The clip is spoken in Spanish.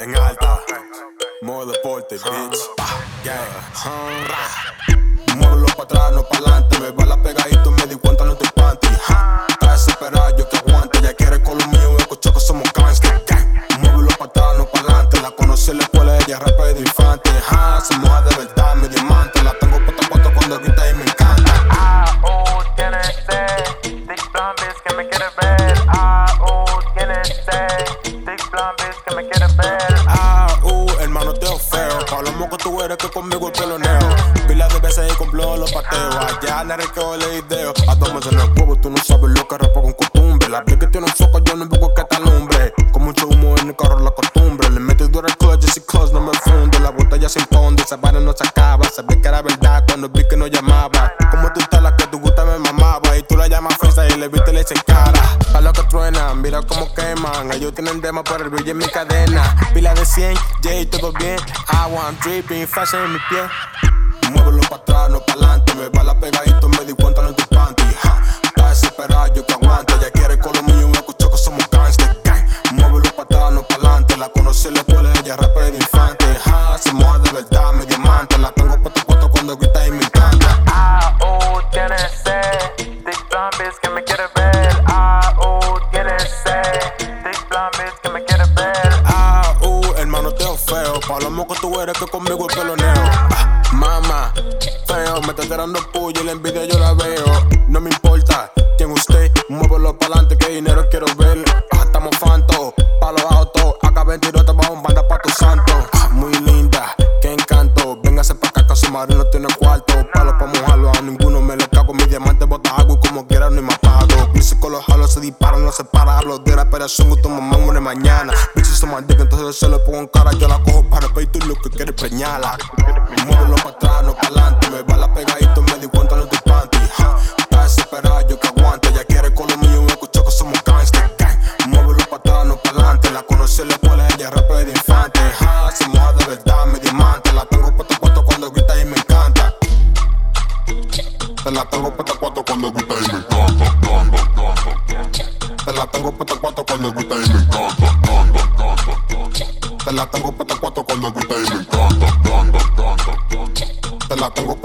En alta, modo deporte, bitch. Yeah. Muévelo para atrás, no para adelante. Me va la pegadito, me di cuenta, no te panty. Está desesperado, yo que aguante. Ya quiere con lo mío, escucho que somos gangsters. Muévelo para atrás, no para adelante. La conocí en la escuela, ella rapa de infante. Se moja de verdad, mi diamante. La tengo puesta puesta cuando grita y me encanta. Lo moco tú eres que conmigo el peloneo. Pila de veces y complo los pateos. Allá narco le ideo. A todos en el huevo, tú no sabes lo que rapo con costumbre. La que tiene un foco, yo no busco que te alumbre. Con mucho humo en el carro, la costumbre. Le meto duro el clutch, y close no me funde. La botella se impone, esa vaina no se acaba. Sabía que era verdad cuando vi que no llamaba. Como tú estás, la Y tú la llamas fresa y le viste le cara. A lo que truenan, mira cómo queman. Ellos tienen demo por el brillo en mi cadena. Pila de 100, J, todo bien. Agua, I'm dripping, fashion en mi pie. Muévelo para atrás, no para adelante. Me va la pegadito, me di cuenta no te me quiere ver. Oh, tienes sed. Dick Blondes que me quiere ver. Ah, uh, hermano, teo feo. Pa' lo moco tú eres que conmigo el peloneo. Ah, mamá, feo, me está tirando puyo y la envidia yo la veo. No me importa quién usted, muévelo para adelante que dinero quiero ver. Ah, estamos fanto, pa' los autos, acá 22 te vamos banda pa' tu santo. Ah, muy linda, qué encanto. Véngase pa' acá que su madre no tiene cuarto. Se disparan, no se para. Hablo de la operación, tu mamá muere mañana. Bitches son más entonces se lo pongo en cara. Yo la cojo para pay, tú lo que quieres preñala. Muévelo para atrás, no para adelante. Me va la pegadito, Te la tengo puesta cuatro cuando grita y me encanta. Te la tengo cuatro cuando grita y me encanta. Te la tengo cuatro cuando grita y me encanta. Te la tengo